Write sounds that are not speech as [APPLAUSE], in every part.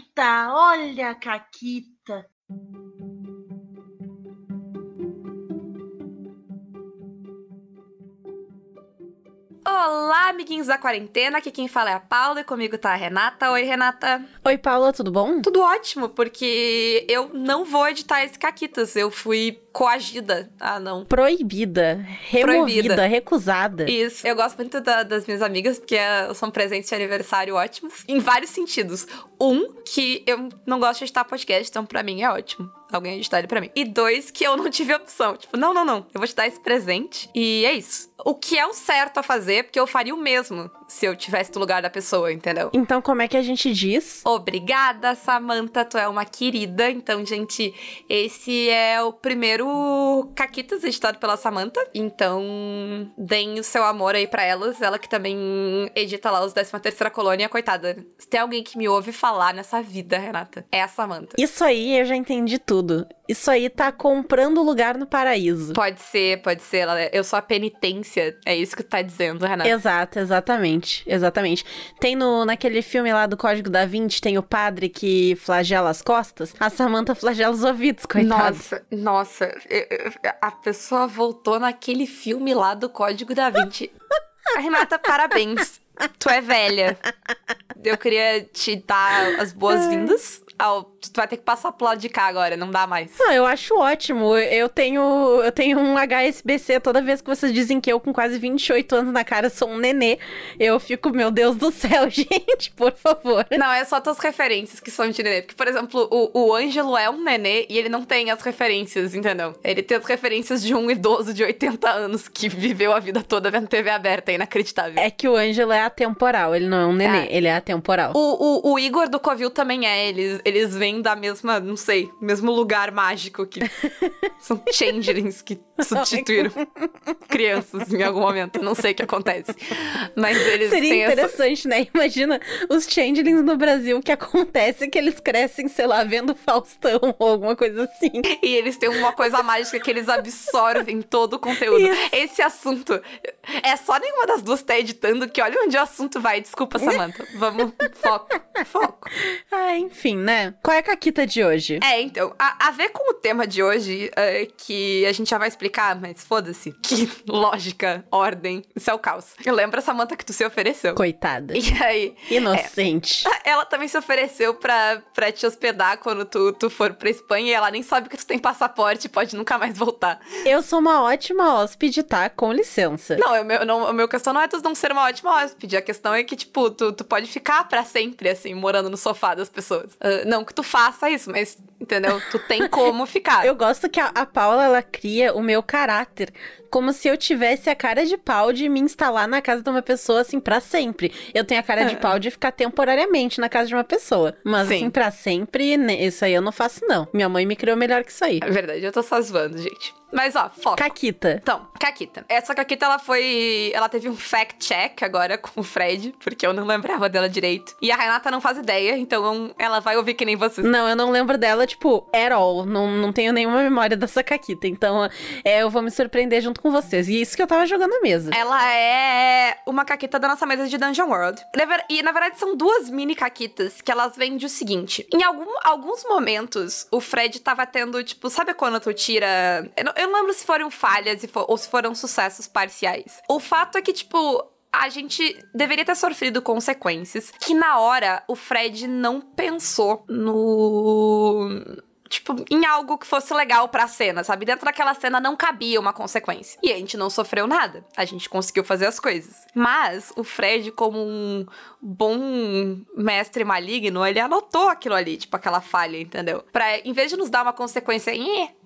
Caquita, olha a Caquita. Olá, amiguinhos da quarentena. Aqui quem fala é a Paula e comigo tá a Renata. Oi, Renata. Oi, Paula, tudo bom? Tudo ótimo, porque eu não vou editar esse Caquitas. Eu fui coagida. Ah, não. Proibida, removida, Proibida. recusada. Isso. Eu gosto muito da, das minhas amigas, porque uh, são presentes de aniversário ótimos. Em vários sentidos. Um, que eu não gosto de editar podcast, então pra mim é ótimo alguém editar ele pra mim. E dois, que eu não tive opção. Tipo, não, não, não. Eu vou te dar esse presente. E é isso. O que é o certo a fazer, porque eu faria o mesmo se eu tivesse no lugar da pessoa, entendeu? Então, como é que a gente diz? Obrigada, Samantha. Tu é uma querida. Então, gente, esse é o primeiro Caquitas editado pela Samantha. Então, deem o seu amor aí para elas. Ela que também edita lá os 13 terceira colônia. Coitada, se tem alguém que me ouve falar nessa vida, Renata, é a Samantha. Isso aí eu já entendi tudo. Isso aí tá comprando lugar no paraíso. Pode ser, pode ser. Eu sou a penitência. É isso que tu tá dizendo, Renata. Exato, exatamente. Exatamente. Tem no, naquele filme lá do Código da Vinci, tem o padre que flagela as costas. A Samantha flagela os ouvidos, coitada. Nossa, nossa. A pessoa voltou naquele filme lá do Código da Vinci. [LAUGHS] Renata, parabéns. Tu é velha. Eu queria te dar as boas-vindas ao. Tu vai ter que passar pro lado de cá agora, não dá mais. Não, eu acho ótimo. Eu tenho, eu tenho um HSBC toda vez que vocês dizem que eu, com quase 28 anos na cara, sou um nenê. Eu fico, meu Deus do céu, [LAUGHS] gente, por favor. Não, é só tuas referências que são de nenê. Porque, por exemplo, o, o Ângelo é um nenê e ele não tem as referências, entendeu? Ele tem as referências de um idoso de 80 anos que viveu a vida toda vendo TV aberta, é inacreditável. É que o Ângelo é atemporal, ele não é um nenê, é. ele é atemporal. O, o, o Igor do Covil também é, eles, eles vêm da mesma, não sei, mesmo lugar mágico que [LAUGHS] são changelings que substituíram crianças em algum momento. Não sei o que acontece. Mas eles Seria interessante, essa... né? Imagina os changelings no Brasil, o que acontece é que eles crescem, sei lá, vendo Faustão ou alguma coisa assim. E eles têm uma coisa mágica que eles absorvem todo o conteúdo. Isso. Esse assunto é só nenhuma das duas tá editando que olha onde o assunto vai. Desculpa, Samantha. Vamos, foco, foco. [LAUGHS] Ah, enfim, né? Qual é a caquita de hoje? É, então, a, a ver com o tema de hoje, é, que a gente já vai explicar, mas foda-se. [LAUGHS] Que lógica, ordem, isso é o caos. Lembra, Samantha, que tu se ofereceu. Coitada. E aí... Inocente. É, ela também se ofereceu pra, pra te hospedar quando tu, tu for pra Espanha e ela nem sabe que tu tem passaporte e pode nunca mais voltar. Eu sou uma ótima hóspede, tá? Com licença. Não, o meu, não, o meu questão não é tu não ser uma ótima hóspede. A questão é que, tipo, tu, tu pode ficar para sempre, assim, morando no sofá das pessoas. Uh, não que tu faça isso, mas, entendeu? Tu tem como ficar. [LAUGHS] Eu gosto que a, a Paula, ela cria o meu caráter como se eu tivesse a cara de pau de me instalar na casa de uma pessoa, assim, para sempre. Eu tenho a cara de pau de ficar temporariamente na casa de uma pessoa. Mas, Sim. assim, pra sempre, né, isso aí eu não faço, não. Minha mãe me criou melhor que isso aí. É verdade, eu tô só zoando, gente. Mas ó, foco. Caquita. Então, Caquita. Essa Caquita, ela foi. Ela teve um fact check agora com o Fred, porque eu não lembrava dela direito. E a Renata não faz ideia, então ela vai ouvir que nem vocês. Não, eu não lembro dela, tipo, at all. Não, não tenho nenhuma memória dessa Caquita. Então, é, eu vou me surpreender junto com vocês. E isso que eu tava jogando na mesa. Ela é uma Caquita da nossa mesa de Dungeon World. E na verdade são duas mini Caquitas que elas vêm do seguinte: em algum, alguns momentos, o Fred tava tendo, tipo, sabe quando tu tira. Eu não, eu não lembro se foram falhas ou se foram sucessos parciais. O fato é que, tipo, a gente deveria ter sofrido consequências que na hora o Fred não pensou no tipo, em algo que fosse legal pra cena, sabe? Dentro daquela cena não cabia uma consequência. E a gente não sofreu nada. A gente conseguiu fazer as coisas. Mas o Fred, como um bom mestre maligno, ele anotou aquilo ali, tipo, aquela falha, entendeu? Pra, em vez de nos dar uma consequência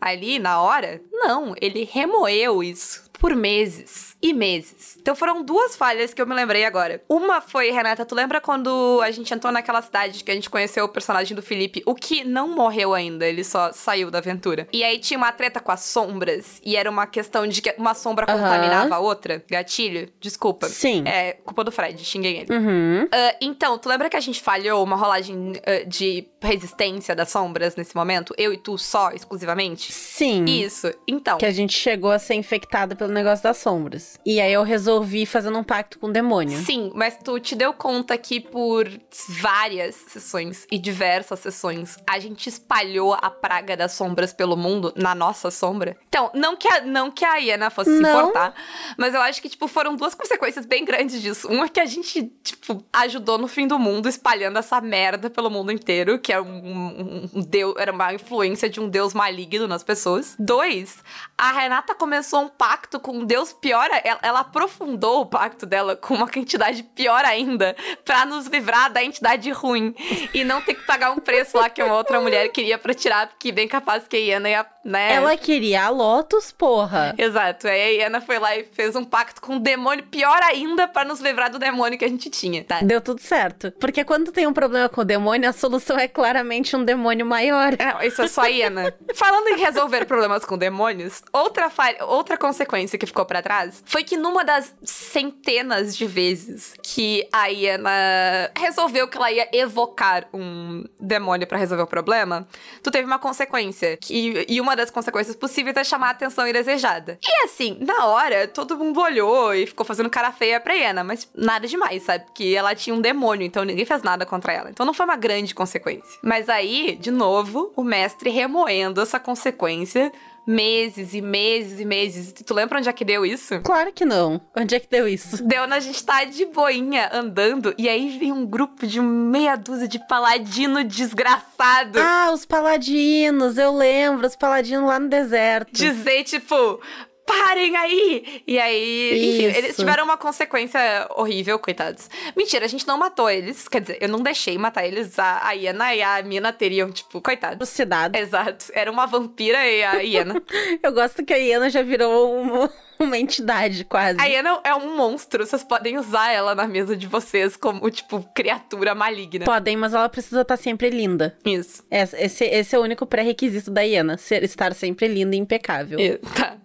ali, na hora, não, ele remoeu isso por meses e meses. Então foram duas falhas que eu me lembrei agora. Uma foi, Renata, tu lembra quando a gente entrou naquela cidade que a gente conheceu o personagem do Felipe, o que não morreu ainda, ele só saiu da aventura. E aí tinha uma treta com as sombras, e era uma questão de que uma sombra uhum. contaminava a outra. Gatilho? Desculpa. Sim. É culpa do Fred, xinguei ele. Uhum. Uh, então, tu lembra que a gente falhou uma rolagem uh, de resistência das sombras nesse momento? Eu e tu só, exclusivamente? Sim. Isso. Então. Que a gente chegou a ser infectada pelo negócio das sombras. E aí eu resolvi fazendo um pacto com o demônio. Sim, mas tu te deu conta que por várias sessões e diversas sessões a gente espalhou a praga das sombras pelo mundo na nossa sombra. Então, não que a, não que a Iana fosse se Não. importar, mas eu acho que, tipo, foram duas consequências bem grandes disso. Uma é que a gente, tipo, ajudou no fim do mundo espalhando essa merda pelo mundo inteiro, que é um, um, um deus, era uma influência de um deus maligno nas pessoas. Dois, a Renata começou um pacto com um deus pior, ela, ela aprofundou o pacto dela com uma entidade pior ainda, pra nos livrar da entidade ruim e não ter que pagar um preço lá que uma outra mulher queria pra tirar, porque bem capaz que a Iana ia, né? Ela queria a Lotus, porra. Exato. Aí a Iana foi lá e fez um pacto com o demônio, pior ainda, pra nos livrar do demônio que a gente tinha, tá? Deu tudo certo. Porque quando tem um problema com o demônio, a solução é claramente um demônio maior. Não, isso é só a Iana. Falando em resolver problemas com demônios, outra, falha, outra consequência que ficou pra trás foi que numa das centenas de vezes que a Iana resolveu que ela ia evocar um demônio pra resolver o problema, tu teve uma consequência. Que, e uma das consequências possíveis é chamar a atenção indesejada. E assim, na hora, todo mundo olhou e ficou fazendo cara feia pra Iana, mas nada demais, sabe? Porque ela tinha um demônio, então ninguém fez nada contra ela. Então não foi uma grande consequência. Mas aí, de novo, o mestre remoendo essa consequência meses e meses e meses. Tu lembra onde é que deu isso? Claro que não. Onde é que deu isso? Deu na gente tá de boinha andando e aí vem um grupo de meia dúzia de paladino desgraçado. Ah, os paladinos, eu lembro, os paladinos lá no deserto. Dizer, tipo, parem aí! E aí, enfim, Isso. eles tiveram uma consequência horrível, coitados. Mentira, a gente não matou eles. Quer dizer, eu não deixei matar eles. A, a Iana e a Mina teriam, tipo, coitados. Trucidado. Exato. Era uma vampira e a Iana. [LAUGHS] Eu gosto que a Iana já virou uma, [LAUGHS] uma entidade, quase. a Iana é um monstro. Vocês podem usar ela na mesa de vocês como, tipo, criatura maligna. Podem, mas ela precisa estar sempre linda. Isso. Esse, esse, é o único pré-requisito da Iana, ser, estar sempre linda e impecável. E- Tá.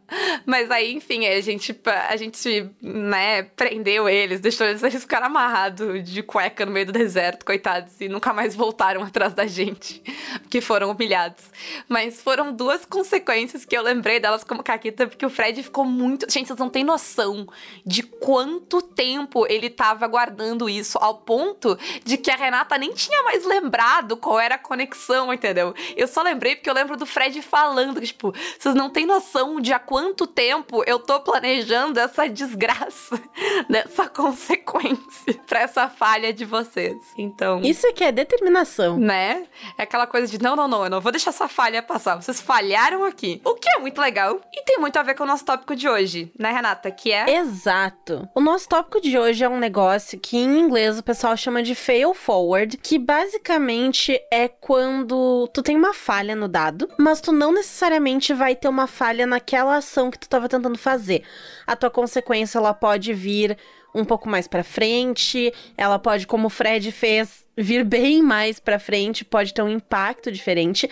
Mas aí, enfim, a gente, a gente, né, prendeu eles, deixou eles, eles ficaram amarrados de cueca no meio do deserto, coitados, e nunca mais voltaram [LAUGHS] atrás da gente, que foram humilhados. Mas foram duas consequências que eu lembrei delas como Caquita, porque o Fred ficou muito. Gente, vocês não têm noção de quanto tempo ele tava guardando isso, ao ponto de que a Renata nem tinha mais lembrado qual era a conexão, entendeu? Eu só lembrei porque eu lembro do Fred falando, que, tipo, vocês não têm noção de há quanto tempo eu tô planejando essa desgraça, [LAUGHS] dessa consequência [LAUGHS] pra essa falha de vocês. Então. Isso aqui é determinação. Né? É aquela coisa de não, não, não, eu não vou deixar essa falha passar. Vocês falharam aqui. O que é muito legal e tem muito a ver com o nosso tópico de hoje, né, Renata? Que é. Exato. O nosso tópico de hoje é um negócio que em inglês o pessoal chama de fail forward, que basicamente é quando tu tem uma falha no dado, mas tu não necessariamente vai ter uma falha naquela ação que tu tava tentando fazer. A tua consequência ela pode vir um pouco mais pra frente, ela pode, como o Fred fez, vir bem mais pra frente, pode ter um impacto diferente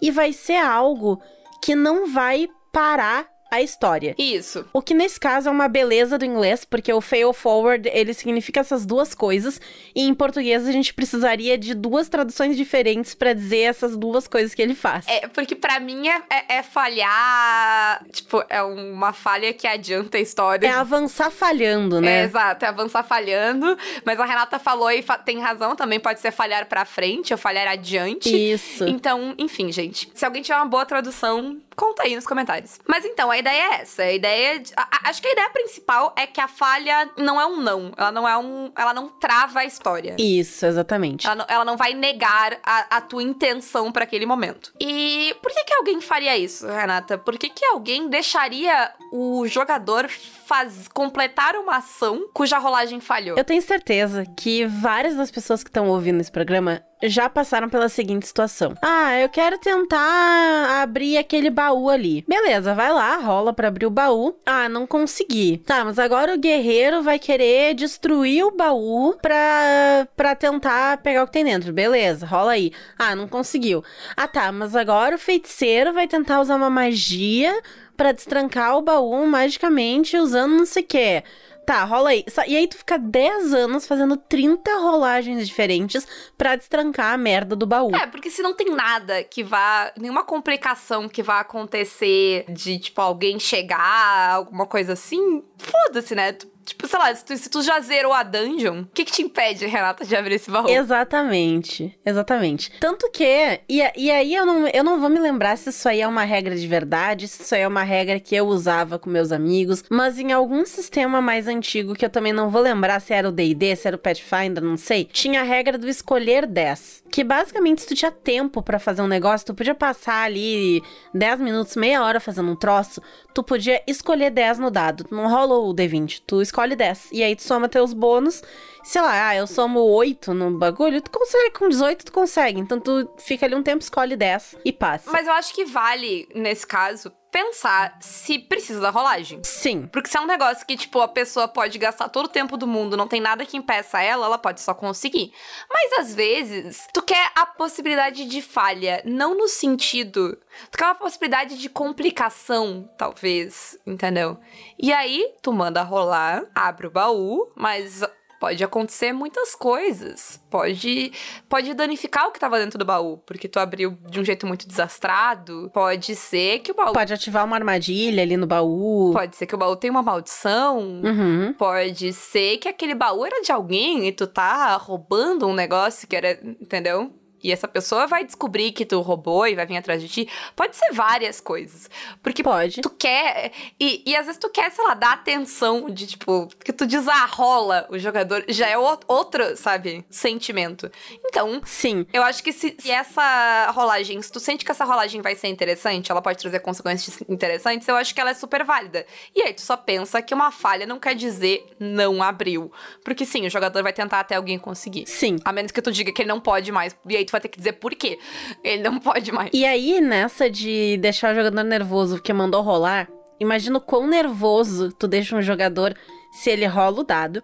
e vai ser algo que não vai parar a história. Isso. O que nesse caso é uma beleza do inglês, porque o fail forward, ele significa essas duas coisas, e em português a gente precisaria de duas traduções diferentes pra dizer essas duas coisas que ele faz. É, porque pra mim é, é- é falhar. Tipo, é uma falha que adianta a história. É avançar falhando, É, né? exato, é avançar falhando. Mas a Renata falou e fa- tem razão também, pode ser falhar pra frente ou falhar adiante. Isso. Então, enfim, gente. Se alguém tiver uma boa tradução, conta aí nos comentários. Mas então, a ideia é essa. A ideia. de- a- a- acho que a ideia principal é que a falha não é um não. Ela não é um. Ela não trava a história. Isso, exatamente. Ela não, ela não vai negar a, a tua intenção pra aquele momento. E por que, que alguém faria isso, Renata? Por que, que alguém deixaria o jogador faz, completar uma ação cuja rolagem falhou? Eu tenho certeza que várias das pessoas que estão ouvindo esse programa já passaram pela seguinte situação. Ah, eu quero tentar abrir aquele baú ali. Beleza, vai lá, rola pra abrir o baú. Ah, não consegui. Tá, mas agora o guerreiro vai querer destruir o baú pra, pra tentar pegar o que tem dentro. Beleza, rola aí. Ah, não conseguiu. Ah, tá, mas agora o feiticeiro vai tentar usar uma magia pra destrancar o baú magicamente usando não sei o que. Tá, rola aí. E aí tu fica 10 anos fazendo 30 rolagens diferentes pra destrancar a merda do baú. É, porque se não tem nada que vá. nenhuma complicação que vá acontecer de, tipo, alguém chegar, alguma coisa assim, foda-se, né? Tu- tipo, sei lá, se tu, se tu já zerou a dungeon, o que, que te impede, Renata, de abrir esse baú? Exatamente, exatamente. Tanto que, e, e aí eu não, eu não vou me lembrar se isso aí é uma regra de verdade, se isso aí é uma regra que eu usava com meus amigos, mas em algum sistema mais antigo, que eu também não vou lembrar se era o D&D, se era o Pathfinder, não sei, tinha a regra do escolher 10. Que basicamente, se tu tinha tempo pra fazer um negócio, tu podia passar ali 10 minutos, meia hora fazendo um troço, tu podia escolher 10 no dado. Não rola o D20, tu escolhe 10. E aí tu soma teus bônus. Sei lá, ah, eu somo 8 no bagulho, tu consegue, com 18 tu consegue. Então tu fica ali um tempo, escolhe 10 e passa. Mas eu acho que vale, nesse caso, pensar se precisa da rolagem. Sim. Porque se é um negócio que, tipo, a pessoa pode gastar todo o tempo do mundo, não tem nada que impeça ela, ela pode só conseguir. Mas às vezes, tu quer a possibilidade de falha, não no sentido. Tu quer uma possibilidade de complicação, talvez, entendeu? E aí, tu manda rolar, abre o baú, mas. Pode acontecer muitas coisas. Pode pode danificar o que tava dentro do baú, porque tu abriu de um jeito muito desastrado. Pode ser que o baú Pode ativar uma armadilha ali no baú. Pode ser que o baú tenha uma maldição. Uhum. Pode ser que aquele baú era de alguém e tu tá roubando um negócio que era. Entendeu? E essa pessoa vai descobrir que tu roubou e vai vir atrás de ti. Pode ser várias coisas. Porque Pode. tu quer. E, e às vezes tu quer, sei lá, dar atenção de tipo. Que tu desarrola o jogador. Já é o- outro, sabe? Sentimento. Então, Sim. eu acho que se, se essa rolagem, se tu sente que essa rolagem vai ser interessante, ela pode trazer consequências interessantes, eu acho que ela é super válida. E aí tu só pensa que uma falha não quer dizer não abriu. Porque sim, o jogador vai tentar até alguém conseguir. Sim. A menos que tu diga que ele não pode mais. E aí tu vai ter que dizer por quê. Ele não pode mais. E aí, nessa de deixar o jogador nervoso porque mandou rolar, imagina o quão nervoso tu deixa um jogador se ele rola o dado,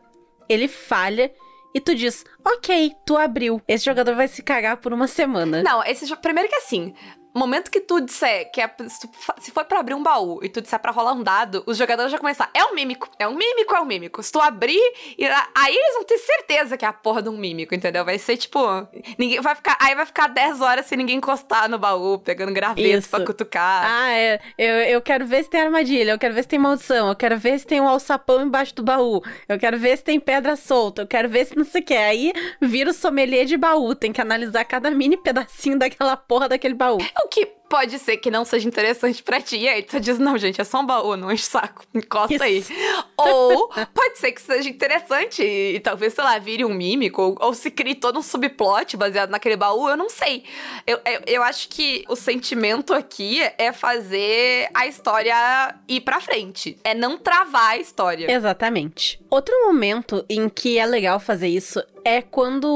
ele falha e tu diz, ok, tu abriu. Esse jogador vai se cagar por uma semana. Não, esse primeiro que assim, momento que tu disser que é, se, for pra abrir um baú e tu disser pra rolar um dado, os jogadores já começam, é um mímico, é um mímico, é um mímico. Se tu abrir, e aí eles vão ter certeza que é a porra de um mímico, entendeu? Vai ser tipo, ninguém vai ficar, aí vai ficar 10 horas sem ninguém encostar no baú, pegando graveto Isso. pra cutucar. Ah, é. Eu, eu quero ver se tem armadilha, eu quero ver se tem maldição, eu quero ver se tem um alçapão embaixo do baú, eu quero ver se tem pedra solta, eu quero ver se não sei o que. Aí vira o sommelier de baú, tem que analisar cada mini pedacinho daquela porra daquele baú. O que pode ser que não seja interessante pra ti. E aí tu diz, não, gente, é só um baú, não enche o saco. [LAUGHS] Encosta aí. Ou pode ser que seja interessante e, talvez, sei lá, vire um mímico. Ou, ou se crie todo um subplot baseado naquele baú, eu não sei. Eu, eu, eu acho que o sentimento aqui é fazer a história ir pra frente. É não travar a história. Exatamente. Outro momento em que é legal fazer isso é quando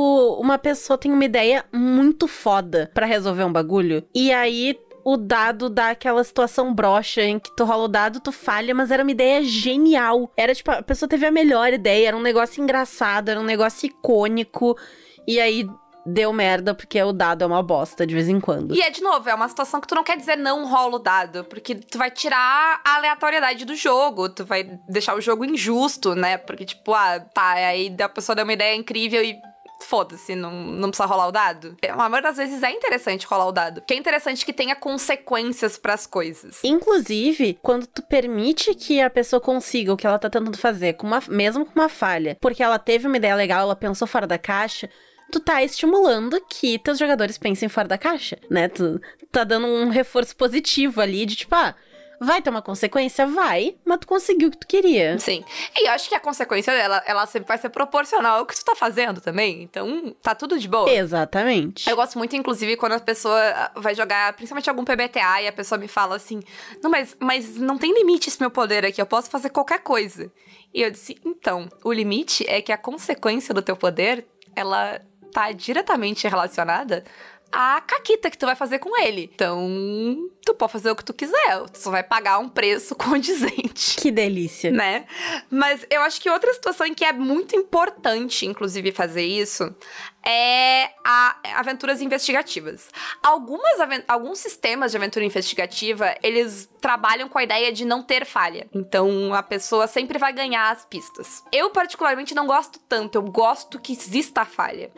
uma pessoa tem uma ideia muito foda pra resolver um bagulho. E aí o dado dá aquela situação broxa em que tu rola o dado, tu falha, mas era uma ideia genial. Era tipo, a pessoa teve a melhor ideia, era um negócio engraçado, era um negócio icônico. E aí deu merda porque o dado é uma bosta de vez em quando. E é, de novo, é uma situação que tu não quer dizer não rola o dado, porque tu vai tirar a aleatoriedade do jogo, tu vai deixar o jogo injusto, né? Porque, tipo, ah, tá, aí a pessoa deu uma ideia incrível e foda-se, não, não precisa rolar o dado. É, A maioria das vezes é interessante rolar o dado, porque é interessante que tenha consequências pras coisas. Inclusive, quando tu permite que a pessoa consiga o que ela tá tentando fazer, com uma, mesmo com uma falha, porque ela teve uma ideia legal, ela pensou fora da caixa, tu tá estimulando que teus jogadores pensem fora da caixa, né? Tu tá dando um reforço positivo ali de tipo, ah, vai ter uma consequência? Vai, mas tu conseguiu o que tu queria. Sim. E eu acho que a consequência dela, ela sempre vai ser proporcional ao que tu tá fazendo também. Então, tá tudo de boa. Exatamente. Eu gosto muito, inclusive, quando a pessoa vai jogar, principalmente algum PBTA, e a pessoa me fala assim: Não, mas, mas não tem limite esse meu poder aqui, eu posso fazer qualquer coisa. E eu disse: Então, o limite é que a consequência do teu poder, ela tá diretamente relacionada à caquita que tu vai fazer com ele. Então, tu pode fazer o que tu quiser, tu só vai pagar um preço [LAUGHS] condizente Que delícia. né? Mas eu acho que outra situação em que é muito importante, inclusive, fazer isso é a aventuras investigativas. Algumas alguns sistemas de aventura investigativa, eles trabalham com a ideia de não ter falha. Então a pessoa sempre vai ganhar as pistas. Eu particularmente não gosto tanto, eu gosto que exista a falha.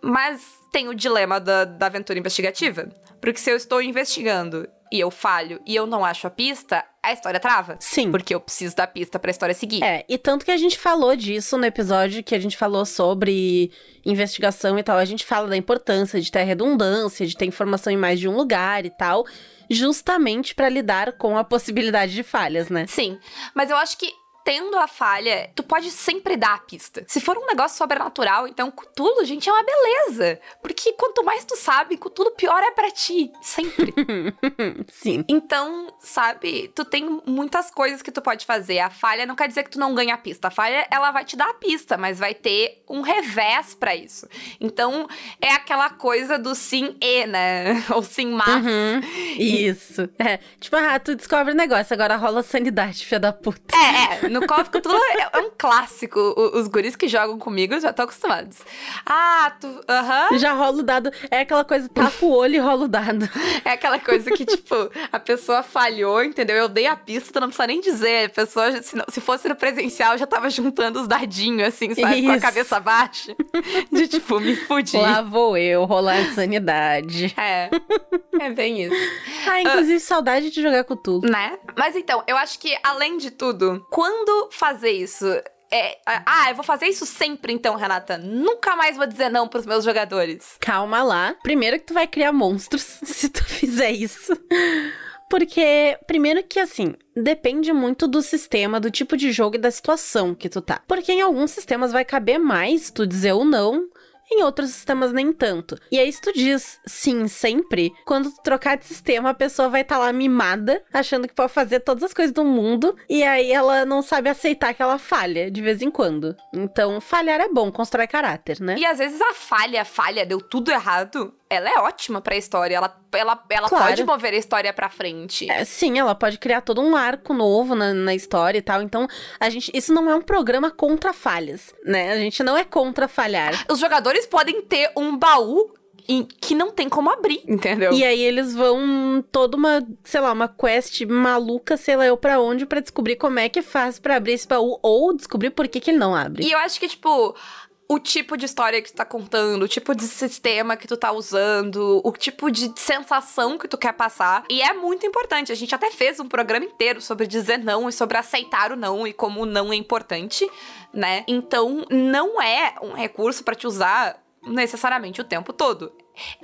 Mas tem o dilema da, da aventura investigativa. Porque se eu estou investigando e eu falho e eu não acho a pista, a história trava. Sim. Porque eu preciso da pista pra história seguir. É, e tanto que a gente falou disso no episódio que a gente falou sobre investigação e tal. A gente fala da importância de ter redundância, de ter informação em mais de um lugar e tal, justamente pra lidar com a possibilidade de falhas, né? Sim, mas eu acho que tendo a falha, tu pode sempre dar a pista. Se for um negócio sobrenatural, então Cthulhu, gente, é uma beleza. Porque quanto mais tu sabe, Cthulhu pior é pra ti. Sempre. [LAUGHS] Sim. Então, sabe, tu tem muitas coisas que tu pode fazer. A falha não quer dizer que tu não ganha a pista. A falha, ela vai te dar a pista, mas vai ter um revés pra isso. Então, é aquela coisa do sim e, né? [LAUGHS] Ou sim mas. Uhum, Isso. É, tipo, ah, tu descobre o negócio, agora rola sanidade, filha da puta. É, é, no Call of Cthulhu é, é um clássico. O- os guris que jogam comigo já estão acostumados. Ah, tu. Aham. Já rola o dado. É aquela coisa, tapa o olho e rola o dado. É aquela coisa que, tipo, a pessoa falhou, entendeu? Eu dei a pista, tu não precisa nem dizer. A pessoa, se, não- se fosse no presencial, já tava juntando os dadinhos, assim, sabe? Com a Isso. cabeça baixa. De, tipo, me fudi. Lá vou eu rolar a sanidade. É. É bem isso. Ah, inclusive, saudade de jogar com tudo. Né? Mas então, eu acho que, além de tudo, quando fazer isso. É, ah, eu vou fazer isso sempre então, Renata. Nunca mais vou dizer não pros meus jogadores. Calma lá. Primeiro que tu vai criar monstros [LAUGHS] se tu fizer isso. Porque, primeiro que assim, depende muito do sistema, do tipo de jogo e da situação que tu tá. Porque em alguns sistemas vai caber mais tu dizer o não, em outros sistemas nem tanto. E aí, se tu diz sim sempre, quando tu trocar de sistema, a pessoa vai estar lá mimada, achando que pode fazer todas as coisas do mundo, e aí ela não sabe aceitar que ela falha de vez em quando. Então, falhar é bom, constrói caráter, né? E às vezes a falha, a falha, deu tudo errado. Ela é ótima pra história. Ela, ela, ela Claro. pode mover a história pra frente. É, sim, ela pode criar todo um arco novo na, na história e tal. Então, a gente. Isso não é um programa contra falhas, né? A gente não é contra falhar. Os jogadores podem ter um baú que não tem como abrir, entendeu? E aí eles vão toda uma, sei lá, uma quest maluca, sei lá eu pra onde, pra descobrir como é que faz pra abrir esse baú ou descobrir por que que ele não abre. E eu acho que, tipo, o tipo de história que tu tá contando, o tipo de sistema que tu tá usando, o tipo de sensação que tu quer passar. E é muito importante. A gente até fez um programa inteiro sobre dizer não e sobre aceitar o não e como o não é importante, né? Então, não é um recurso pra te usar necessariamente o tempo todo.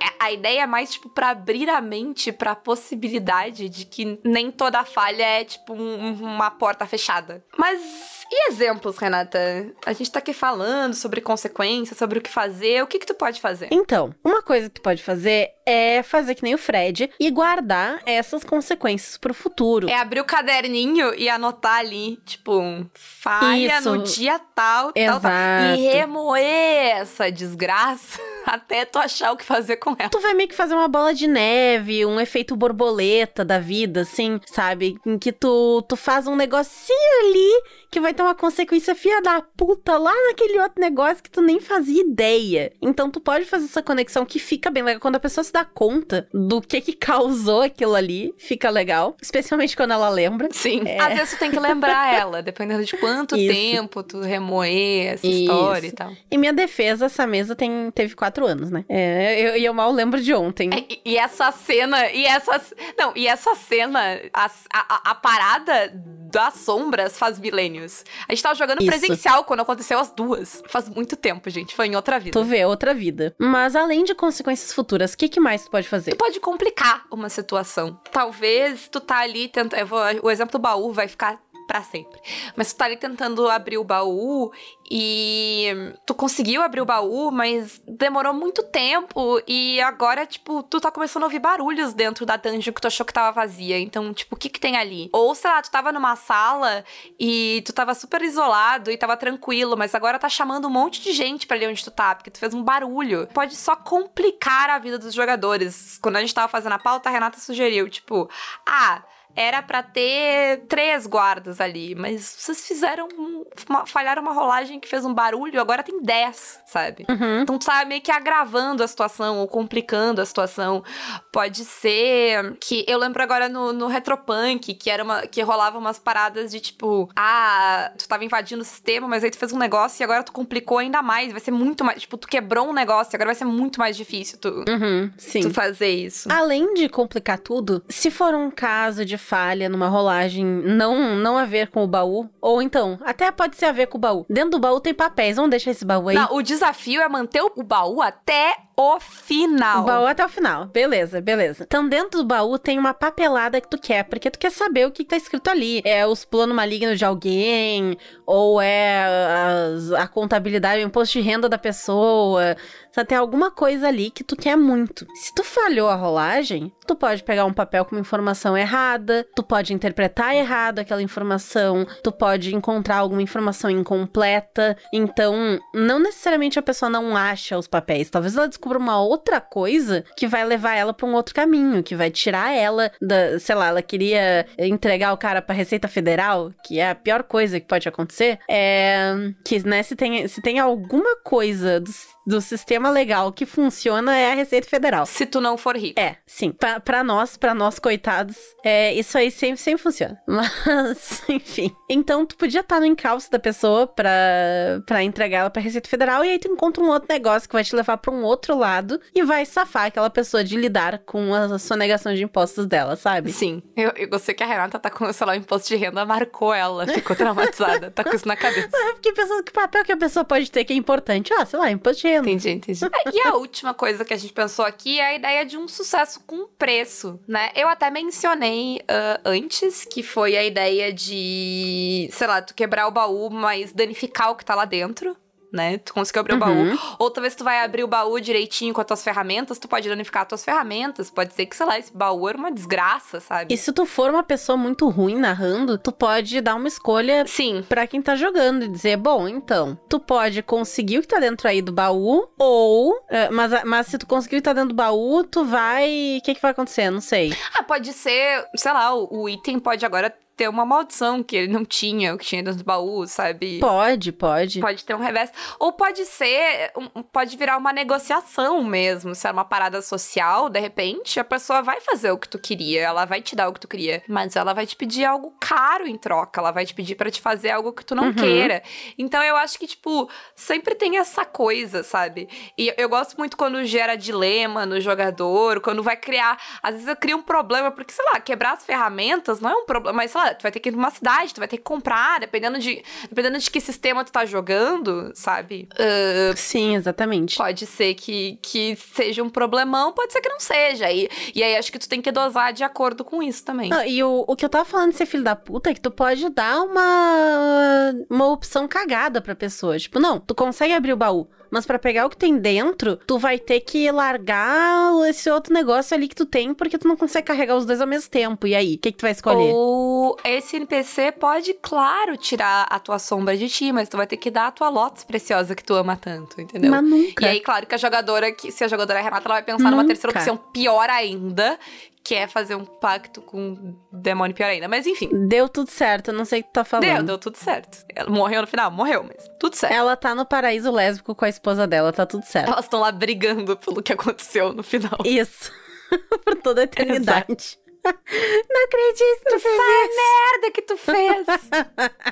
É- A ideia é mais, tipo, pra abrir a mente pra possibilidade de que nem toda falha é, tipo, um- uma porta fechada. Mas e exemplos, Renata? A gente tá aqui falando sobre consequências, sobre o que fazer. O que que tu pode fazer? Então, uma coisa que tu pode fazer é fazer que nem o Fred e guardar essas consequências pro futuro. É abrir o caderninho e anotar ali, tipo, falha Isso. no dia tal, tal, tal. Exato. E remoer essa desgraça [LAUGHS] até tu achar o que fazer com ela. Tu vai meio que fazer uma bola de neve, um efeito borboleta da vida, assim, sabe? Em que tu, tu faz um negocinho ali que vai ter uma consequência filha da puta lá naquele outro negócio que tu nem fazia ideia. Então tu pode fazer essa conexão que fica bem legal. Quando a pessoa se dá conta do que que causou aquilo ali, fica legal. Especialmente quando ela lembra. Sim. Às vezes tu tem que lembrar [LAUGHS] ela, dependendo de quanto Isso. tempo tu remoer essa Isso. história e tal. Em minha defesa, essa mesa tem, teve quatro anos, né? É, eu, e eu mal lembro de ontem. É, E, e essa cena, e essa. Não, e essa cena, a, a, a parada das sombras faz milênios. A gente tava jogando Isso. presencial quando aconteceu as duas. Faz muito tempo, gente. Foi em outra vida. Tu vê outra vida. Mas além de consequências futuras, o que, que mais tu pode fazer? Tu pode complicar uma situação. Talvez tu tá ali tentando. Eu o exemplo do baú vai ficar pra sempre. Mas tu tá ali tentando abrir o baú e tu conseguiu abrir o baú, mas demorou muito tempo e agora, tipo, tu tá começando a ouvir barulhos dentro da dungeon que tu achou que tava vazia. Então, tipo, o que que tem ali? Ou, sei lá, tu tava numa sala e tu tava super isolado e tava tranquilo, mas agora tá chamando um monte de gente pra ali onde tu tá, porque tu fez um barulho. Pode só complicar a vida dos jogadores. Quando a gente tava fazendo a pauta, a Renata sugeriu, tipo, ah, era para ter três guardas ali, mas vocês fizeram uma, falharam uma rolagem que fez um barulho, agora tem dez, sabe? Uhum. Então tu tá meio que agravando a situação ou complicando a situação. Pode ser que eu lembro agora no, no Retropunk que era uma que rolava umas paradas de tipo, ah, tu tava invadindo o sistema, mas aí tu fez um negócio e agora tu complicou ainda mais, vai ser muito mais, tipo, tu quebrou um negócio, agora vai ser muito mais difícil tu, Uhum, sim. tu fazer isso. Além de complicar tudo, se for um caso de falha numa rolagem não não a ver com o baú, ou então, até pode ser a ver com o baú. Dentro do baú tem papéis, vamos deixar esse baú aí. Não, o desafio é manter o baú até o final. O baú até o final. Beleza, beleza. Então, dentro do baú tem uma papelada que tu quer, porque tu quer saber o que, tá escrito ali. É os planos malignos de alguém, ou é as- a, contabilidade, o imposto de renda da pessoa. Só tem alguma coisa ali que tu quer muito. Se tu falhou a rolagem, tu pode pegar um papel com uma informação errada, tu pode interpretar errado aquela informação, tu pode encontrar alguma informação incompleta. Então, não necessariamente a pessoa não acha os papéis, talvez ela descubra uma outra coisa que vai levar ela pra um outro caminho, que vai tirar ela da, sei lá, ela queria entregar o cara pra Receita Federal, que é a pior coisa que pode acontecer, é que, né, se tem, se tem alguma coisa do sistema legal que funciona é a Receita Federal. Se tu não for rico. É, sim. Pra, pra nós, pra nós coitados, é, isso aí sempre, sempre funciona. [LAUGHS] Mas, enfim. Então, tu podia estar no encalço da pessoa pra, pra entregar ela pra Receita Federal e aí tu encontra um outro negócio que vai te levar pra um outro lado e vai safar aquela pessoa de lidar com a sonegação de impostos dela, sabe? Sim. Eu, eu gostei que a Renata tá com, sei lá, o imposto de renda marcou ela, ficou traumatizada, tá com isso na cabeça. É porque pensando que papel que a pessoa pode ter que é importante. Ah, sei lá, imposto de Entendi, entendi. É, E a última coisa que a gente pensou aqui é a ideia de um sucesso com preço, né? Eu até mencionei ah, antes que foi a ideia de, sei lá, tu quebrar o baú, mas danificar o que tá lá dentro. Né? Tu conseguiu abrir o Uhum. baú. Ou talvez tu vai abrir o baú direitinho com as tuas ferramentas, tu pode danificar as tuas ferramentas. Pode ser que, sei lá, esse baú era uma desgraça, sabe? E se tu for uma pessoa muito ruim narrando, tu pode dar uma escolha Sim. Pra quem tá jogando e dizer, bom, então, tu pode conseguir o que tá dentro aí do baú, ou, é, mas, mas se tu conseguir o que tá dentro do baú, tu vai, o que que vai acontecer? Não sei. Ah, pode ser, sei lá, o, o item pode agora ter uma maldição que ele não tinha, o que tinha dentro do baú, sabe? Pode, pode. Pode ter um revés. Ou pode ser, pode virar uma negociação mesmo. Se é uma parada social, de repente, a pessoa vai fazer o que tu queria, ela vai te dar o que tu queria, mas ela vai te pedir algo caro em troca, ela vai te pedir pra te fazer algo que tu não Uhum. queira. Então eu acho que, tipo, sempre tem essa coisa, sabe? E eu gosto muito quando gera dilema no jogador, quando vai criar. Às vezes eu crio um problema, porque, sei lá, quebrar as ferramentas não é um problema, mas, sei lá, tu vai ter que ir numa cidade, tu vai ter que comprar, dependendo de, dependendo de que sistema tu tá jogando, sabe? Ah, Sim, exatamente. Pode ser que, que seja um problemão, pode ser que não seja. E, e aí acho que tu tem que dosar de acordo com isso também. Não, e o, o que eu tava falando de ser filho da puta é que tu pode dar uma, uma opção cagada pra pessoa. Tipo, não, tu consegue abrir o baú. Mas pra pegar o que tem dentro, tu vai ter que largar esse outro negócio ali que tu tem, porque tu não consegue carregar os dois ao mesmo tempo. E aí, o que, que tu vai escolher? Ou esse NPC pode, claro, tirar a tua sombra de ti, mas tu vai ter que dar a tua Lotus preciosa que tu ama tanto, entendeu? Mas nunca. E aí, claro que a jogadora, que, se a jogadora é a Renata, ela vai pensar numa Nunca. terceira opção pior ainda, que é fazer um pacto com um demônio pior ainda. Mas enfim, Deu tudo certo, eu não sei o que tu tá falando. deu, deu tudo certo. Ela morreu no final? Morreu, mas tudo certo. Ela tá no paraíso lésbico com a esposa dela, tá tudo certo. Elas estão lá brigando pelo que aconteceu no final. Isso. [LAUGHS] Por toda a eternidade. [LAUGHS] não acredito que tu fez merda que tu fez. [LAUGHS]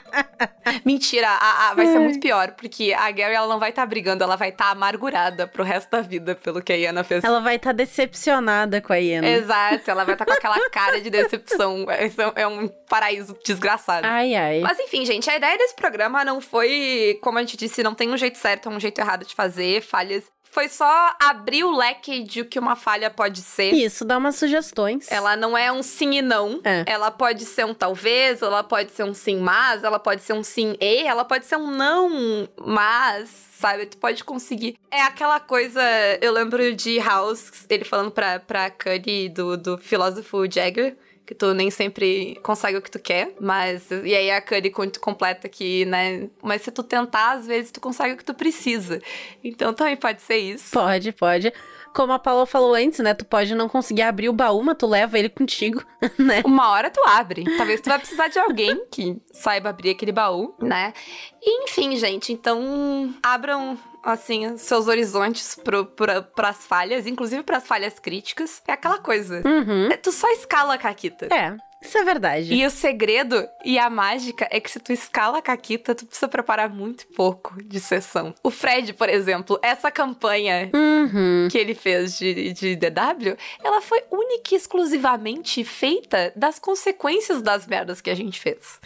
[LAUGHS] Mentira, a- a- vai ser muito pior, porque a Gary ela não vai estar brigando, ela vai estar amargurada pro resto da vida pelo que a Iana fez. Ela vai estar decepcionada com a Iena. Exato, ela vai estar com aquela [LAUGHS] cara de decepção. Esse é um paraíso desgraçado. Ai, ai. Mas enfim, gente, a ideia desse programa não foi, como a gente disse, não tem um jeito certo, é um jeito errado de fazer, falhas. Foi só abrir o leque de o que uma falha pode ser. Isso, dá umas sugestões. Ela não é um sim e não. É. Ela pode ser um talvez, ela pode ser um sim mas, ela pode ser um sim e, ela pode ser um não mas, sabe? Tu pode conseguir. É aquela coisa, eu lembro de House, ele falando pra, pra Cuddy do, do filósofo Jagger. Que tu nem sempre consegue o que tu quer, mas. E aí a con- completa que, né? Mas se tu tentar, às vezes tu consegue o que tu precisa. Então também pode ser isso. Pode, pode. como a Paula falou antes, né? Tu pode não conseguir abrir o baú, mas tu leva ele contigo, [LAUGHS] né? Uma hora tu abre. Talvez tu vai precisar de alguém que saiba abrir aquele baú, né? E, enfim, gente, então abram assim, seus horizontes pro, pro, pras falhas, inclusive pras falhas críticas. É aquela coisa. Uhum. É, tu só escala a Caquita. É, isso é verdade. E o segredo e a mágica é que se tu escala a Caquita, tu precisa preparar muito pouco de sessão. O Fred, por exemplo, essa campanha Uhum. que ele fez de, de DW, ela foi única e exclusivamente feita das consequências das merdas que a gente fez.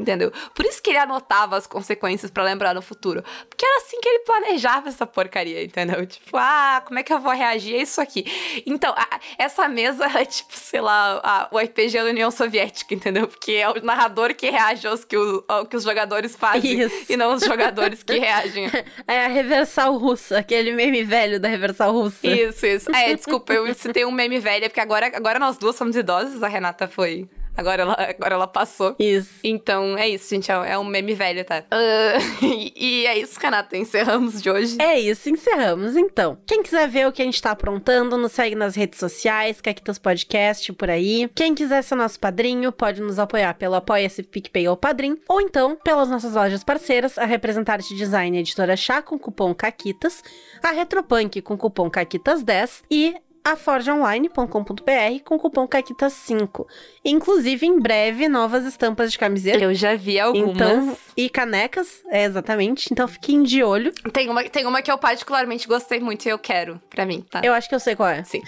Entendeu? Por isso que ele anotava as consequências pra lembrar no futuro. Porque era assim que ele planejava essa porcaria, entendeu? Tipo, ah, como é que eu vou reagir a isso aqui? Então, a- essa mesa é tipo, sei lá, a- o RPG da União Soviética, entendeu? Porque é o narrador que reage aos que, o- ao que os jogadores fazem Isso. e não os jogadores que reagem. [LAUGHS] É a reversal russa, aquele meme velho da reversal russa. Isso, isso. É, desculpa, eu citei um meme velho, porque agora, agora nós duas somos idosas, a Renata foi. Agora ela, agora ela passou. Isso. Então é isso, gente. É é um meme velho, tá? Ah, [LAUGHS] e, e é isso, Renata. Encerramos de hoje. É isso, encerramos então. Quem quiser ver o que a gente tá aprontando, nos segue nas redes sociais, Caquitas Podcast por aí. Quem quiser ser nosso padrinho, pode nos apoiar pelo Apoia-se, PicPay ou Padrim, ou então pelas nossas lojas parceiras, a Representarte Design e a Editora Chá com cupom CAQUITAS, a Retropunk com cupom CAQUITAS10 e a forgeonline.com.br com cupom CAQUITAS5. Inclusive, em breve, novas estampas de camiseta. Eu já vi algumas. Então, e canecas, é exatamente. Então fiquem de olho. Tem, uma, tem uma que eu particularmente gostei muito e eu quero pra mim, tá? Eu acho que eu sei qual é. Sim.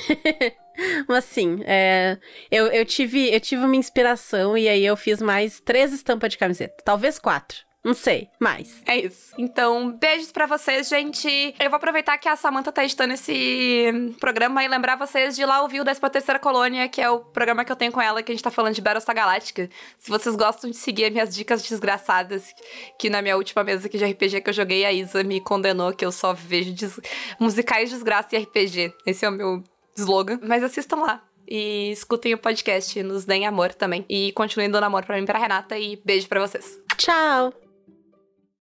[LAUGHS] Mas sim, é, eu, eu, tive, eu tive uma inspiração e aí eu fiz mais três estampas de camiseta. Talvez quatro. Não sei, mais. É isso. Então, beijos pra vocês, gente. Eu vou aproveitar que a Samantha tá editando esse programa e lembrar vocês de ir lá ouvir o 13 Terceira Colônia, que é o programa que eu tenho com ela, que a gente tá falando de Battlestar Galáctica. Se vocês gostam de seguir as minhas dicas desgraçadas, que na minha última mesa aqui de RPG que eu joguei, a Isa me condenou que eu só vejo des- musicais, desgraça e RPG. Esse é o meu slogan. Mas assistam lá. E escutem o podcast, nos deem amor também. E continuem dando amor pra mim e pra Renata. E beijo pra vocês. Tchau!